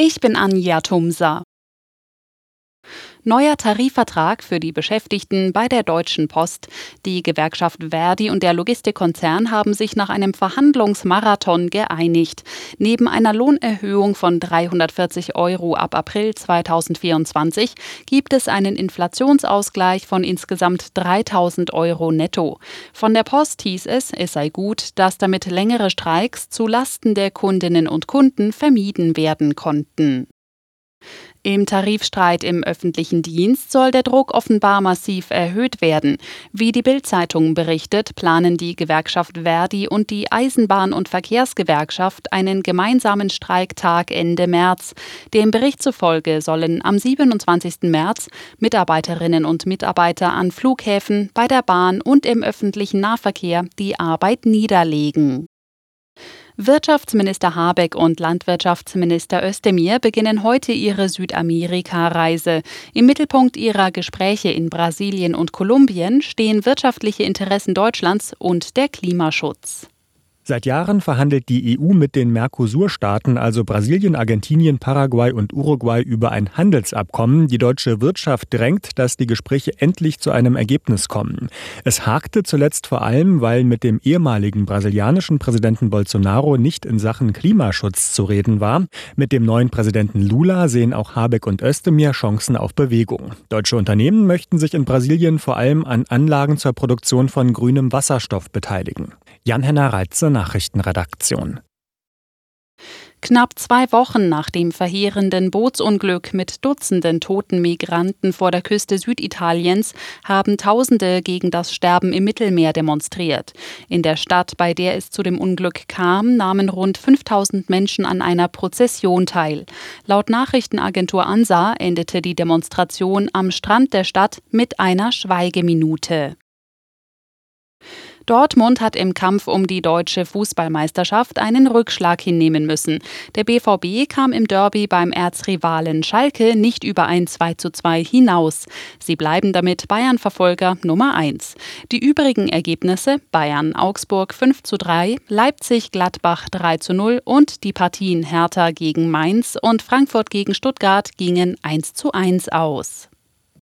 Ich bin Anja Tumsa. Neuer Tarifvertrag für die Beschäftigten bei der Deutschen Post. Die Gewerkschaft Verdi und der Logistikkonzern haben sich nach einem Verhandlungsmarathon geeinigt. Neben einer Lohnerhöhung von 340 Euro ab April 2024 gibt es einen Inflationsausgleich von insgesamt 3000 Euro netto. Von der Post hieß es, es sei gut, dass damit längere Streiks zu Lasten der Kundinnen und Kunden vermieden werden konnten. Im Tarifstreit im öffentlichen Dienst soll der Druck offenbar massiv erhöht werden. Wie die Bild-Zeitung berichtet, planen die Gewerkschaft Verdi und die Eisenbahn- und Verkehrsgewerkschaft einen gemeinsamen Streiktag Ende März. Dem Bericht zufolge sollen am 27. März Mitarbeiterinnen und Mitarbeiter an Flughäfen, bei der Bahn und im öffentlichen Nahverkehr die Arbeit niederlegen. Wirtschaftsminister Habeck und Landwirtschaftsminister Özdemir beginnen heute ihre Südamerika-Reise. Im Mittelpunkt ihrer Gespräche in Brasilien und Kolumbien stehen wirtschaftliche Interessen Deutschlands und der Klimaschutz. Seit Jahren verhandelt die EU mit den Mercosur-Staaten, also Brasilien, Argentinien, Paraguay und Uruguay, über ein Handelsabkommen. Die deutsche Wirtschaft drängt, dass die Gespräche endlich zu einem Ergebnis kommen. Es hakte zuletzt vor allem, weil mit dem ehemaligen brasilianischen Präsidenten Bolsonaro nicht in Sachen Klimaschutz zu reden war. Mit dem neuen Präsidenten Lula sehen auch Habeck und Özdemir Chancen auf Bewegung. Deutsche Unternehmen möchten sich in Brasilien vor allem an Anlagen zur Produktion von grünem Wasserstoff beteiligen. Jan-Henner Reitze, Nachrichtenredaktion. Knapp zwei Wochen nach dem verheerenden Bootsunglück mit Dutzenden toten Migranten vor der Küste Süditaliens haben Tausende gegen das Sterben im Mittelmeer demonstriert. In der Stadt, bei der es zu dem Unglück kam, nahmen rund 5000 Menschen an einer Prozession teil. Laut Nachrichtenagentur ANSA endete die Demonstration am Strand der Stadt mit einer Schweigeminute. Dortmund hat im Kampf um die deutsche Fußballmeisterschaft einen Rückschlag hinnehmen müssen. Der BVB kam im Derby beim Erzrivalen Schalke nicht über ein 2:2 hinaus. Sie bleiben damit Bayern-Verfolger Nummer 1. Die übrigen Ergebnisse Bayern Augsburg 5:3, Leipzig Gladbach 3:0 und die Partien Hertha gegen Mainz und Frankfurt gegen Stuttgart gingen 1:1 aus.